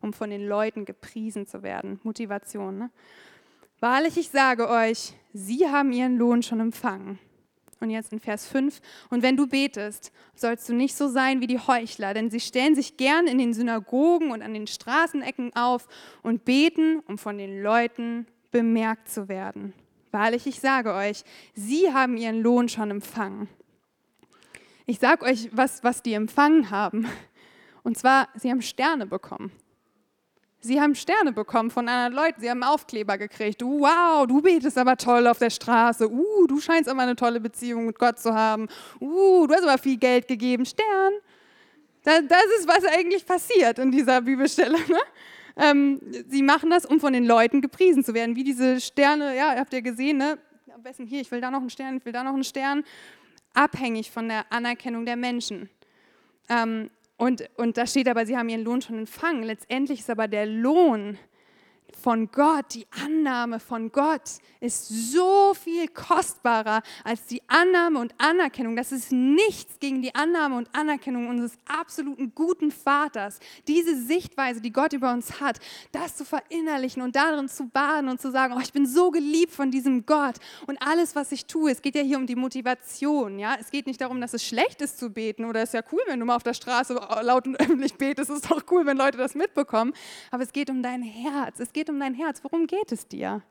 Um von den Leuten gepriesen zu werden. Motivation. Ne? Wahrlich, ich sage euch, sie haben ihren Lohn schon empfangen. Und jetzt in Vers 5, und wenn du betest, sollst du nicht so sein wie die Heuchler, denn sie stellen sich gern in den Synagogen und an den Straßenecken auf und beten, um von den Leuten bemerkt zu werden. Wahrlich, ich sage euch, sie haben ihren Lohn schon empfangen. Ich sage euch, was, was die empfangen haben. Und zwar, sie haben Sterne bekommen. Sie haben Sterne bekommen von anderen Leuten, sie haben Aufkleber gekriegt. Wow, du betest aber toll auf der Straße. Uh, du scheinst aber eine tolle Beziehung mit Gott zu haben. Uh, du hast aber viel Geld gegeben. Stern. Das, ist, was eigentlich passiert in dieser Bibelstelle. Ne? Ähm, sie machen das, um von den Leuten gepriesen zu werden. Wie diese Sterne, ja, habt ihr gesehen, ne? Am besten hier, ich will da noch einen Stern, ich will da noch einen Stern. Abhängig von der Anerkennung der Menschen. Ähm, und, und da steht aber, sie haben ihren Lohn schon empfangen. Letztendlich ist aber der Lohn von Gott, die Annahme von Gott ist so viel kostbarer als die Annahme und Anerkennung. Das ist nichts gegen die Annahme und Anerkennung unseres absoluten guten Vaters. Diese Sichtweise, die Gott über uns hat, das zu verinnerlichen und darin zu baden und zu sagen, oh, ich bin so geliebt von diesem Gott und alles, was ich tue, es geht ja hier um die Motivation. Ja? Es geht nicht darum, dass es schlecht ist zu beten oder es ist ja cool, wenn du mal auf der Straße laut und öffentlich betest. Es ist doch cool, wenn Leute das mitbekommen. Aber es geht um dein Herz. Es geht geht um dein Herz. Worum geht es dir?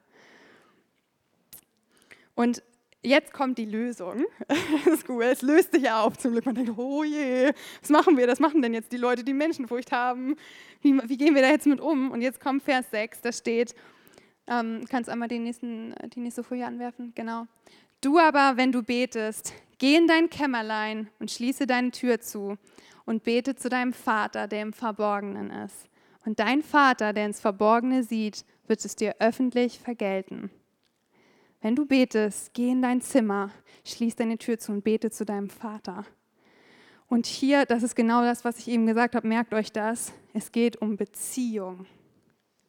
Und jetzt kommt die Lösung. Das ist cool, es löst sich auf. Zum Glück, man denkt, oh je, was machen wir? Das machen denn jetzt die Leute, die Menschenfurcht haben. Wie, wie gehen wir da jetzt mit um? Und jetzt kommt Vers 6, da steht, ähm, kannst einmal den nächsten, die nächste Folie anwerfen? Genau. Du aber, wenn du betest, geh in dein Kämmerlein und schließe deine Tür zu und bete zu deinem Vater, der im Verborgenen ist. Und dein Vater, der ins Verborgene sieht, wird es dir öffentlich vergelten. Wenn du betest, geh in dein Zimmer, schließ deine Tür zu und bete zu deinem Vater. Und hier, das ist genau das, was ich eben gesagt habe, merkt euch das, es geht um Beziehung.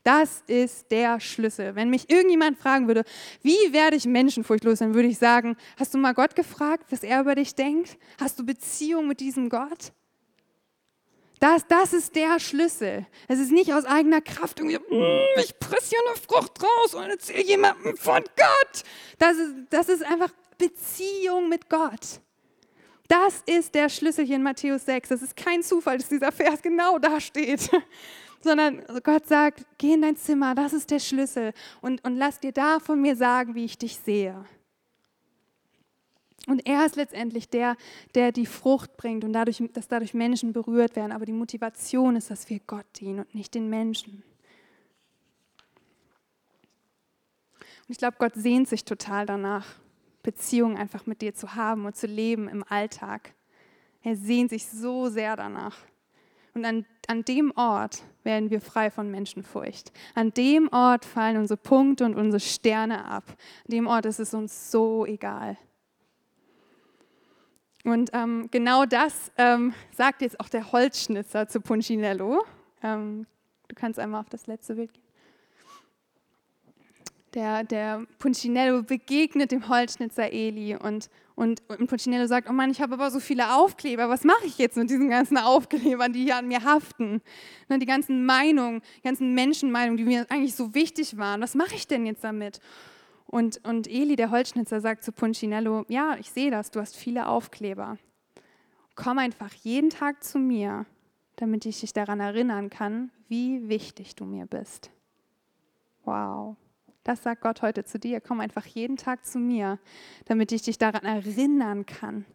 Das ist der Schlüssel. Wenn mich irgendjemand fragen würde, wie werde ich menschenfurchtlos, dann würde ich sagen, hast du mal Gott gefragt, was er über dich denkt? Hast du Beziehung mit diesem Gott? Das, das ist der Schlüssel. Es ist nicht aus eigener Kraft irgendwie, mm, ich presse hier eine Frucht raus und erzähle jemandem von Gott. Das ist, das ist einfach Beziehung mit Gott. Das ist der Schlüssel hier in Matthäus 6. Das ist kein Zufall, dass dieser Vers genau da steht. sondern Gott sagt, geh in dein Zimmer, das ist der Schlüssel und, und lass dir da von mir sagen, wie ich dich sehe. Und er ist letztendlich der, der die Frucht bringt und dadurch, dass dadurch Menschen berührt werden. Aber die Motivation ist, dass wir Gott dienen und nicht den Menschen. Und ich glaube, Gott sehnt sich total danach, Beziehungen einfach mit dir zu haben und zu leben im Alltag. Er sehnt sich so sehr danach. Und an, an dem Ort werden wir frei von Menschenfurcht. An dem Ort fallen unsere Punkte und unsere Sterne ab. An dem Ort ist es uns so egal. Und ähm, genau das ähm, sagt jetzt auch der Holzschnitzer zu Punchinello. Ähm, du kannst einmal auf das letzte Bild gehen. Der, der Punchinello begegnet dem Holzschnitzer Eli und, und, und Punchinello sagt, oh Mann, ich habe aber so viele Aufkleber, was mache ich jetzt mit diesen ganzen Aufklebern, die hier an mir haften? Ne, die ganzen Meinungen, die ganzen Menschenmeinungen, die mir eigentlich so wichtig waren, was mache ich denn jetzt damit? Und, und Eli, der Holzschnitzer, sagt zu Punchinello, ja, ich sehe das, du hast viele Aufkleber. Komm einfach jeden Tag zu mir, damit ich dich daran erinnern kann, wie wichtig du mir bist. Wow. Das sagt Gott heute zu dir. Komm einfach jeden Tag zu mir, damit ich dich daran erinnern kann,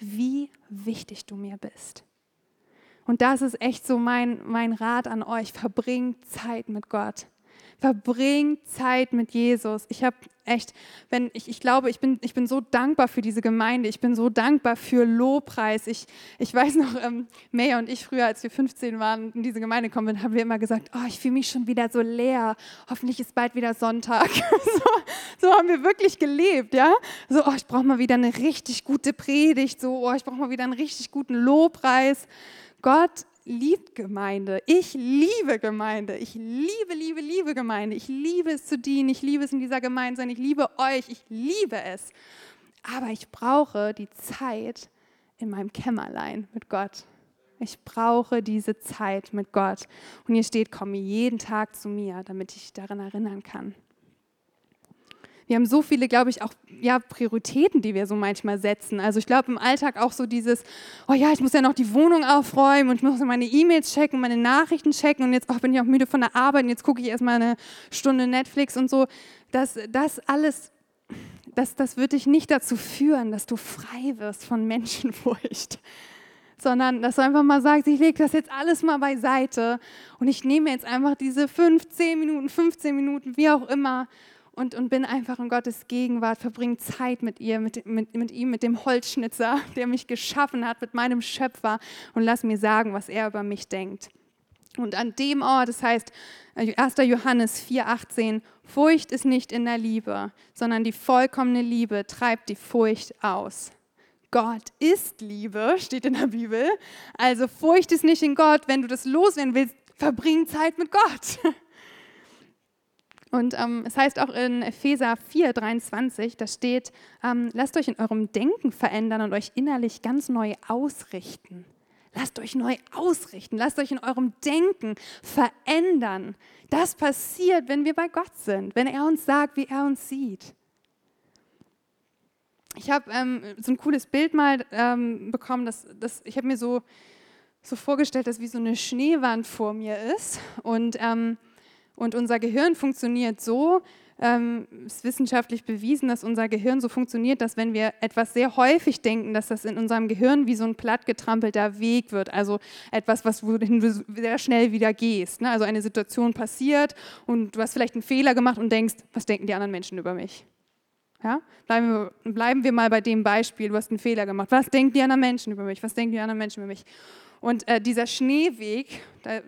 wie wichtig du mir bist. Und das ist echt so mein, mein Rat an euch. Verbringt Zeit mit Gott. Verbringt Zeit mit Jesus. Ich habe echt, wenn ich, ich glaube, ich bin, ich bin so dankbar für diese Gemeinde. Ich bin so dankbar für Lobpreis. Ich, ich weiß noch, ähm, Maya und ich früher, als wir 15 waren, in diese Gemeinde gekommen haben wir immer gesagt, oh, ich fühle mich schon wieder so leer. Hoffentlich ist bald wieder Sonntag. so, so haben wir wirklich gelebt, ja. So, oh, ich brauche mal wieder eine richtig gute Predigt. So, oh, ich brauche mal wieder einen richtig guten Lobpreis. Gott liebt Gemeinde. Ich liebe Gemeinde. Ich liebe, liebe, liebe Gemeinde. Ich liebe es zu dienen. Ich liebe es in dieser Gemeinde sein. Ich liebe euch. Ich liebe es. Aber ich brauche die Zeit in meinem Kämmerlein mit Gott. Ich brauche diese Zeit mit Gott. Und hier steht, komme jeden Tag zu mir, damit ich daran erinnern kann. Wir haben so viele, glaube ich, auch ja, Prioritäten, die wir so manchmal setzen. Also ich glaube im Alltag auch so dieses, oh ja, ich muss ja noch die Wohnung aufräumen und ich muss meine E-Mails checken, meine Nachrichten checken und jetzt oh, bin ich auch müde von der Arbeit und jetzt gucke ich erstmal eine Stunde Netflix und so. Das, das alles, das, das wird dich nicht dazu führen, dass du frei wirst von Menschenfurcht sondern dass du einfach mal sagst, ich lege das jetzt alles mal beiseite und ich nehme jetzt einfach diese 15 Minuten, 15 Minuten, wie auch immer und, und bin einfach in Gottes Gegenwart, verbringe Zeit mit ihr, mit, mit, mit ihm, mit dem Holzschnitzer, der mich geschaffen hat, mit meinem Schöpfer und lass mir sagen, was er über mich denkt. Und an dem Ort, das heißt 1. Johannes 4,18, Furcht ist nicht in der Liebe, sondern die vollkommene Liebe treibt die Furcht aus. Gott ist Liebe, steht in der Bibel. Also Furcht ist nicht in Gott. Wenn du das loswerden willst, verbring Zeit mit Gott. Und ähm, es heißt auch in Epheser 4, 23, da steht, ähm, lasst euch in eurem Denken verändern und euch innerlich ganz neu ausrichten. Lasst euch neu ausrichten, lasst euch in eurem Denken verändern. Das passiert, wenn wir bei Gott sind, wenn er uns sagt, wie er uns sieht. Ich habe ähm, so ein cooles Bild mal ähm, bekommen, dass, dass ich habe mir so, so vorgestellt, dass wie so eine Schneewand vor mir ist und ähm, und unser Gehirn funktioniert so, ähm, ist wissenschaftlich bewiesen, dass unser Gehirn so funktioniert, dass wenn wir etwas sehr häufig denken, dass das in unserem Gehirn wie so ein plattgetrampelter Weg wird. Also etwas, was du sehr schnell wieder gehst. Ne? Also eine Situation passiert und du hast vielleicht einen Fehler gemacht und denkst, was denken die anderen Menschen über mich? Ja? Bleiben, wir, bleiben wir mal bei dem Beispiel, du hast einen Fehler gemacht. Was denken die anderen Menschen über mich? Was denken die anderen Menschen über mich? Und äh, dieser Schneeweg,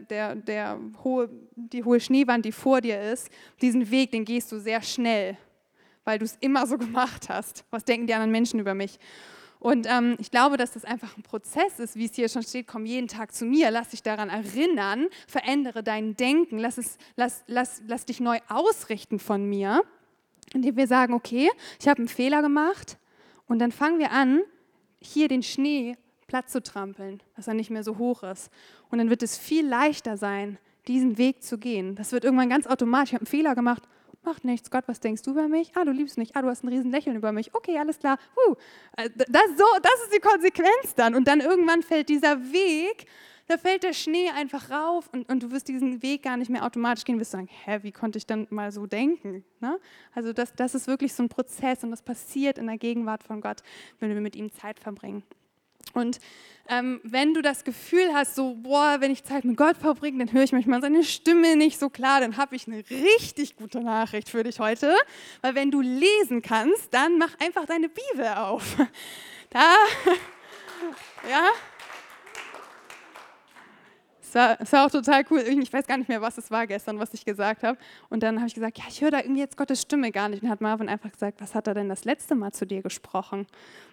der, der, hohe, die hohe Schneewand, die vor dir ist, diesen Weg, den gehst du sehr schnell, weil du es immer so gemacht hast. Was denken die anderen Menschen über mich? Und ähm, ich glaube, dass das einfach ein Prozess ist, wie es hier schon steht, komm jeden Tag zu mir, lass dich daran erinnern, verändere dein Denken, lass, es, lass, lass, lass dich neu ausrichten von mir, indem wir sagen, okay, ich habe einen Fehler gemacht und dann fangen wir an, hier den Schnee platt zu trampeln, dass er nicht mehr so hoch ist. Und dann wird es viel leichter sein, diesen Weg zu gehen. Das wird irgendwann ganz automatisch. Ich habe einen Fehler gemacht, macht nichts. Gott, was denkst du über mich? Ah, du liebst mich. Ah, du hast ein riesen Lächeln über mich. Okay, alles klar. Uh, das, so, das ist die Konsequenz dann. Und dann irgendwann fällt dieser Weg, da fällt der Schnee einfach rauf und, und du wirst diesen Weg gar nicht mehr automatisch gehen, wirst sagen, hä, wie konnte ich dann mal so denken? Ne? Also das, das ist wirklich so ein Prozess und das passiert in der Gegenwart von Gott, wenn wir mit ihm Zeit verbringen. Und ähm, wenn du das Gefühl hast, so, boah, wenn ich Zeit mit Gott verbringe, dann höre ich manchmal seine Stimme nicht so klar, dann habe ich eine richtig gute Nachricht für dich heute. Weil wenn du lesen kannst, dann mach einfach deine Bibel auf. Da, ja, es war, es war auch total cool. Ich weiß gar nicht mehr, was es war gestern, was ich gesagt habe. Und dann habe ich gesagt, ja, ich höre da irgendwie jetzt Gottes Stimme gar nicht. Und hat Marvin einfach gesagt, was hat er denn das letzte Mal zu dir gesprochen?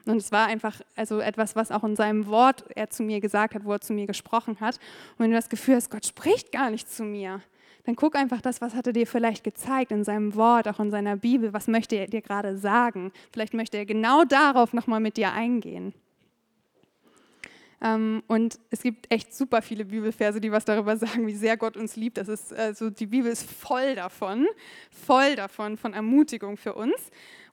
Und es war einfach also etwas, was auch in seinem Wort er zu mir gesagt hat, wo er zu mir gesprochen hat. Und wenn du das Gefühl hast, Gott spricht gar nicht zu mir, dann guck einfach das, was hat er dir vielleicht gezeigt in seinem Wort, auch in seiner Bibel. Was möchte er dir gerade sagen? Vielleicht möchte er genau darauf nochmal mit dir eingehen. Ähm, und es gibt echt super viele Bibelverse, die was darüber sagen, wie sehr Gott uns liebt. Das ist, also die Bibel ist voll davon, voll davon, von Ermutigung für uns.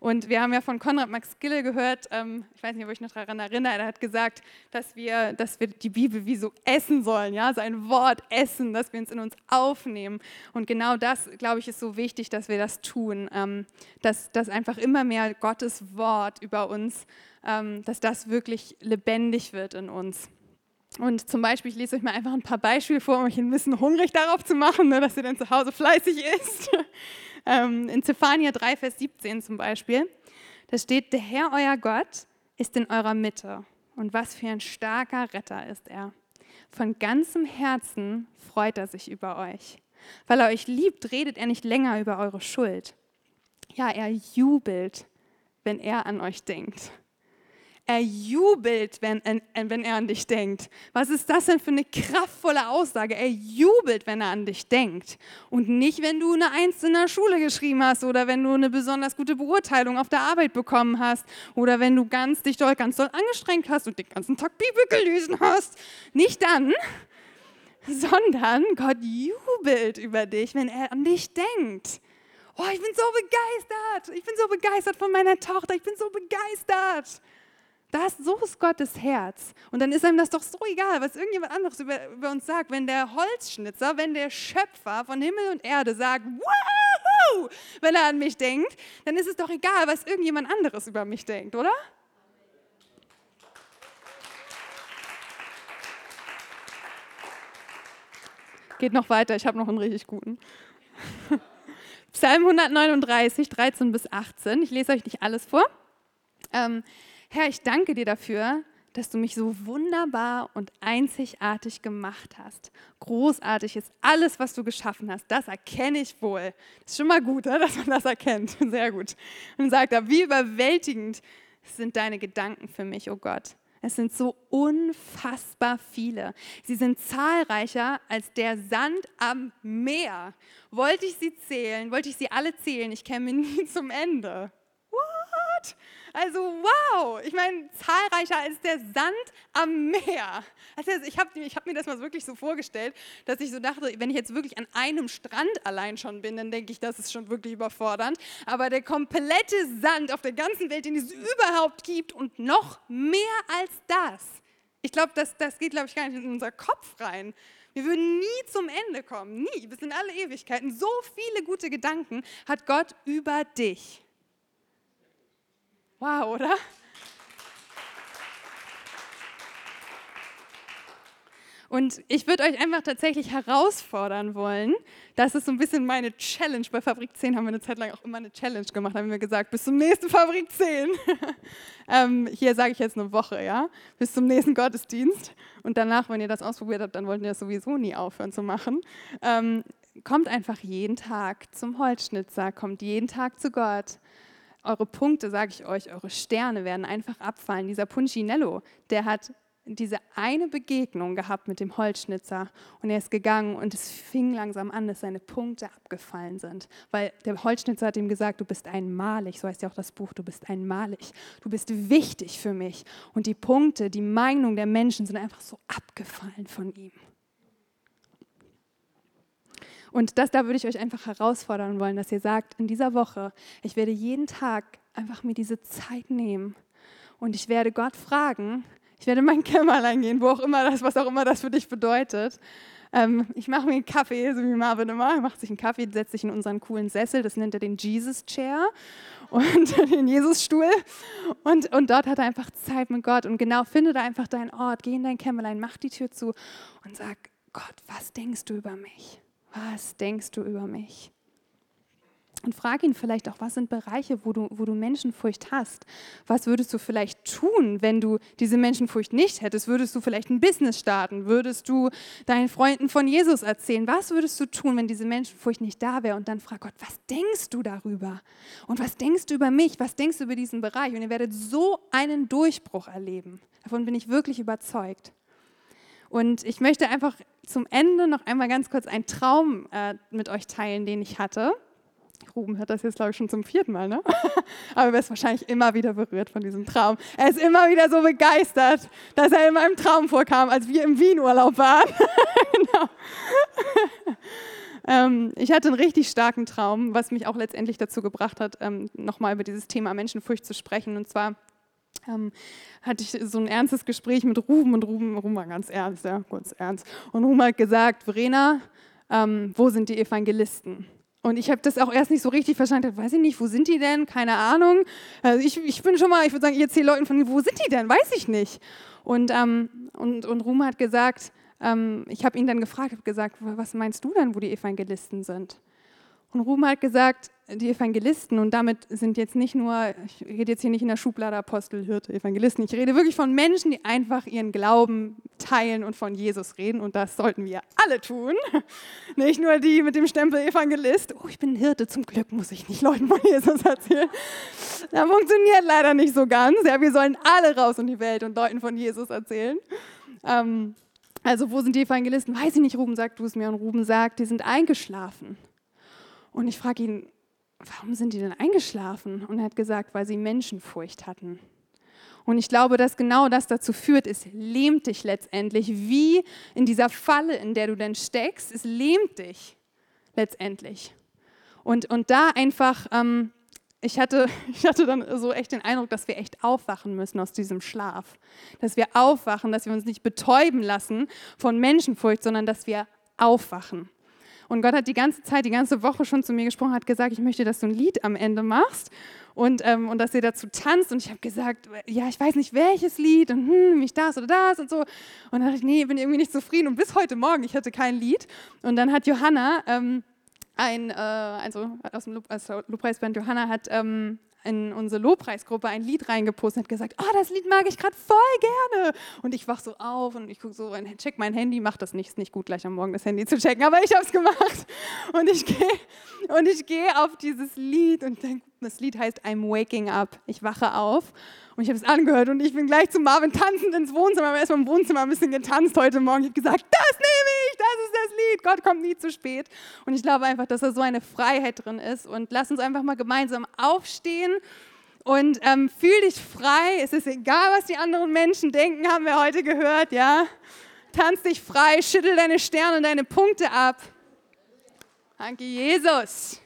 Und wir haben ja von Konrad Max Gille gehört, ähm, ich weiß nicht, ob ich noch daran erinnere, er hat gesagt, dass wir, dass wir die Bibel wie so essen sollen, ja, sein Wort essen, dass wir uns in uns aufnehmen. Und genau das, glaube ich, ist so wichtig, dass wir das tun, ähm, dass, dass einfach immer mehr Gottes Wort über uns dass das wirklich lebendig wird in uns. Und zum Beispiel, ich lese euch mal einfach ein paar Beispiele vor, um euch ein bisschen hungrig darauf zu machen, ne, dass ihr dann zu Hause fleißig isst. ähm, in Zephania 3, Vers 17 zum Beispiel, da steht, der Herr, euer Gott, ist in eurer Mitte. Und was für ein starker Retter ist er. Von ganzem Herzen freut er sich über euch. Weil er euch liebt, redet er nicht länger über eure Schuld. Ja, er jubelt, wenn er an euch denkt. Er jubelt, wenn, wenn er an dich denkt. Was ist das denn für eine kraftvolle Aussage? Er jubelt, wenn er an dich denkt. Und nicht, wenn du eine Eins in der Schule geschrieben hast oder wenn du eine besonders gute Beurteilung auf der Arbeit bekommen hast oder wenn du ganz, dich dort ganz doll angestrengt hast und den ganzen Tag Bibel gelesen hast. Nicht dann, sondern Gott jubelt über dich, wenn er an dich denkt. Oh, ich bin so begeistert. Ich bin so begeistert von meiner Tochter. Ich bin so begeistert. Das, so ist Gottes Herz. Und dann ist einem das doch so egal, was irgendjemand anderes über, über uns sagt. Wenn der Holzschnitzer, wenn der Schöpfer von Himmel und Erde sagt, Woohoo! wenn er an mich denkt, dann ist es doch egal, was irgendjemand anderes über mich denkt, oder? Geht noch weiter, ich habe noch einen richtig guten. Psalm 139, 13 bis 18. Ich lese euch nicht alles vor. Ähm, Herr, ich danke dir dafür, dass du mich so wunderbar und einzigartig gemacht hast. Großartig ist alles, was du geschaffen hast. Das erkenne ich wohl. Das ist schon mal gut, dass man das erkennt. Sehr gut. Und sagt er, wie überwältigend sind deine Gedanken für mich, oh Gott. Es sind so unfassbar viele. Sie sind zahlreicher als der Sand am Meer. Wollte ich sie zählen, wollte ich sie alle zählen, ich käme nie zum Ende. What? Also wow, ich meine, zahlreicher als der Sand am Meer. Also ich habe hab mir das mal wirklich so vorgestellt, dass ich so dachte, wenn ich jetzt wirklich an einem Strand allein schon bin, dann denke ich, das ist schon wirklich überfordernd. Aber der komplette Sand auf der ganzen Welt, den es überhaupt gibt und noch mehr als das. Ich glaube, das, das geht, glaube ich, gar nicht in unser Kopf rein. Wir würden nie zum Ende kommen, nie, bis in alle Ewigkeiten. So viele gute Gedanken hat Gott über dich. Wow, oder? Und ich würde euch einfach tatsächlich herausfordern wollen. Das ist so ein bisschen meine Challenge. Bei Fabrik 10 haben wir eine Zeit lang auch immer eine Challenge gemacht. Da haben wir gesagt, bis zum nächsten Fabrik 10. ähm, hier sage ich jetzt eine Woche, ja. Bis zum nächsten Gottesdienst. Und danach, wenn ihr das ausprobiert habt, dann wollten wir das sowieso nie aufhören zu machen. Ähm, kommt einfach jeden Tag zum Holzschnitzer, kommt jeden Tag zu Gott eure Punkte, sage ich euch, eure Sterne werden einfach abfallen. Dieser Punchinello, der hat diese eine Begegnung gehabt mit dem Holzschnitzer und er ist gegangen und es fing langsam an, dass seine Punkte abgefallen sind, weil der Holzschnitzer hat ihm gesagt, du bist einmalig, so heißt ja auch das Buch, du bist einmalig, du bist wichtig für mich und die Punkte, die Meinung der Menschen sind einfach so abgefallen von ihm. Und das, da würde ich euch einfach herausfordern wollen, dass ihr sagt, in dieser Woche, ich werde jeden Tag einfach mir diese Zeit nehmen und ich werde Gott fragen, ich werde in mein Kämmerlein gehen, wo auch immer das, was auch immer das für dich bedeutet. Ähm, ich mache mir einen Kaffee, so wie Marvin immer. Er macht sich einen Kaffee, setzt sich in unseren coolen Sessel, das nennt er den Jesus Chair und den Jesus-Stuhl. Und, und dort hat er einfach Zeit mit Gott. Und genau, finde da einfach deinen Ort, geh in dein Kämmerlein, mach die Tür zu und sag, Gott, was denkst du über mich? Was denkst du über mich? Und frag ihn vielleicht auch, was sind Bereiche, wo du, wo du Menschenfurcht hast? Was würdest du vielleicht tun, wenn du diese Menschenfurcht nicht hättest? Würdest du vielleicht ein Business starten? Würdest du deinen Freunden von Jesus erzählen? Was würdest du tun, wenn diese Menschenfurcht nicht da wäre? Und dann frag Gott, was denkst du darüber? Und was denkst du über mich? Was denkst du über diesen Bereich? Und ihr werdet so einen Durchbruch erleben. Davon bin ich wirklich überzeugt. Und ich möchte einfach zum Ende noch einmal ganz kurz einen Traum äh, mit euch teilen, den ich hatte. Ruben hört das jetzt, glaube ich, schon zum vierten Mal, ne? Aber er ist wahrscheinlich immer wieder berührt von diesem Traum. Er ist immer wieder so begeistert, dass er in meinem Traum vorkam, als wir im Wien-Urlaub waren. genau. ähm, ich hatte einen richtig starken Traum, was mich auch letztendlich dazu gebracht hat, ähm, nochmal über dieses Thema Menschenfurcht zu sprechen. Und zwar ähm, hatte ich so ein ernstes Gespräch mit Ruben und Ruben, Ruben war ganz ernst, ja, kurz ernst. Und Ruben hat gesagt, Verena, ähm, wo sind die Evangelisten? Und ich habe das auch erst nicht so richtig verstanden. Weiß ich nicht, wo sind die denn? Keine Ahnung. Also ich, ich bin schon mal, ich würde sagen, ich erzähle Leuten von, wo sind die denn? Weiß ich nicht. Und, ähm, und, und Ruhm hat gesagt, ähm, ich habe ihn dann gefragt, habe gesagt, was meinst du denn, wo die Evangelisten sind? Und Ruhm hat gesagt, die Evangelisten, und damit sind jetzt nicht nur, ich rede jetzt hier nicht in der Schublade Apostel, Hirte, Evangelisten, ich rede wirklich von Menschen, die einfach ihren Glauben teilen und von Jesus reden, und das sollten wir alle tun. Nicht nur die mit dem Stempel Evangelist, oh, ich bin Hirte, zum Glück muss ich nicht Leuten von Jesus erzählen. Das funktioniert leider nicht so ganz. Ja, wir sollen alle raus in die Welt und Leuten von Jesus erzählen. Ähm, also, wo sind die Evangelisten? Weiß ich nicht, Ruben sagt du es mir, und Ruben sagt, die sind eingeschlafen. Und ich frage ihn, warum sind die denn eingeschlafen? Und er hat gesagt, weil sie Menschenfurcht hatten. Und ich glaube, dass genau das dazu führt, es lähmt dich letztendlich, wie in dieser Falle, in der du denn steckst, es lähmt dich letztendlich. Und, und da einfach, ähm, ich, hatte, ich hatte dann so echt den Eindruck, dass wir echt aufwachen müssen aus diesem Schlaf. Dass wir aufwachen, dass wir uns nicht betäuben lassen von Menschenfurcht, sondern dass wir aufwachen. Und Gott hat die ganze Zeit, die ganze Woche schon zu mir gesprochen, hat gesagt, ich möchte, dass du ein Lied am Ende machst und, ähm, und dass ihr dazu tanzt. Und ich habe gesagt, ja, ich weiß nicht welches Lied und hm, mich das oder das und so. Und dann dachte ich, nee, bin irgendwie nicht zufrieden. Und bis heute Morgen, ich hatte kein Lied. Und dann hat Johanna, ähm, ein, äh, also aus dem Lobpreisband Johanna hat ähm, in unsere Lobpreisgruppe ein Lied reingepostet und hat gesagt, oh, das Lied mag ich gerade voll gerne. Und ich wach so auf und ich gucke so, check mein Handy, mach das nicht, ist nicht gut, gleich am Morgen das Handy zu checken, aber ich habe es gemacht. Und ich gehe und ich gehe auf dieses Lied und denke, das Lied heißt I'm Waking Up. Ich wache auf und ich habe es angehört und ich bin gleich zu Marvin tanzend ins Wohnzimmer. Haben erstmal im Wohnzimmer ein bisschen getanzt heute Morgen. Ich habe gesagt, das nehme ich, das ist das Lied. Gott kommt nie zu spät. Und ich glaube einfach, dass da so eine Freiheit drin ist. Und lass uns einfach mal gemeinsam aufstehen und ähm, fühl dich frei. Es ist egal, was die anderen Menschen denken, haben wir heute gehört, ja. Tanz dich frei, schüttel deine Sterne und deine Punkte ab. Danke, Jesus.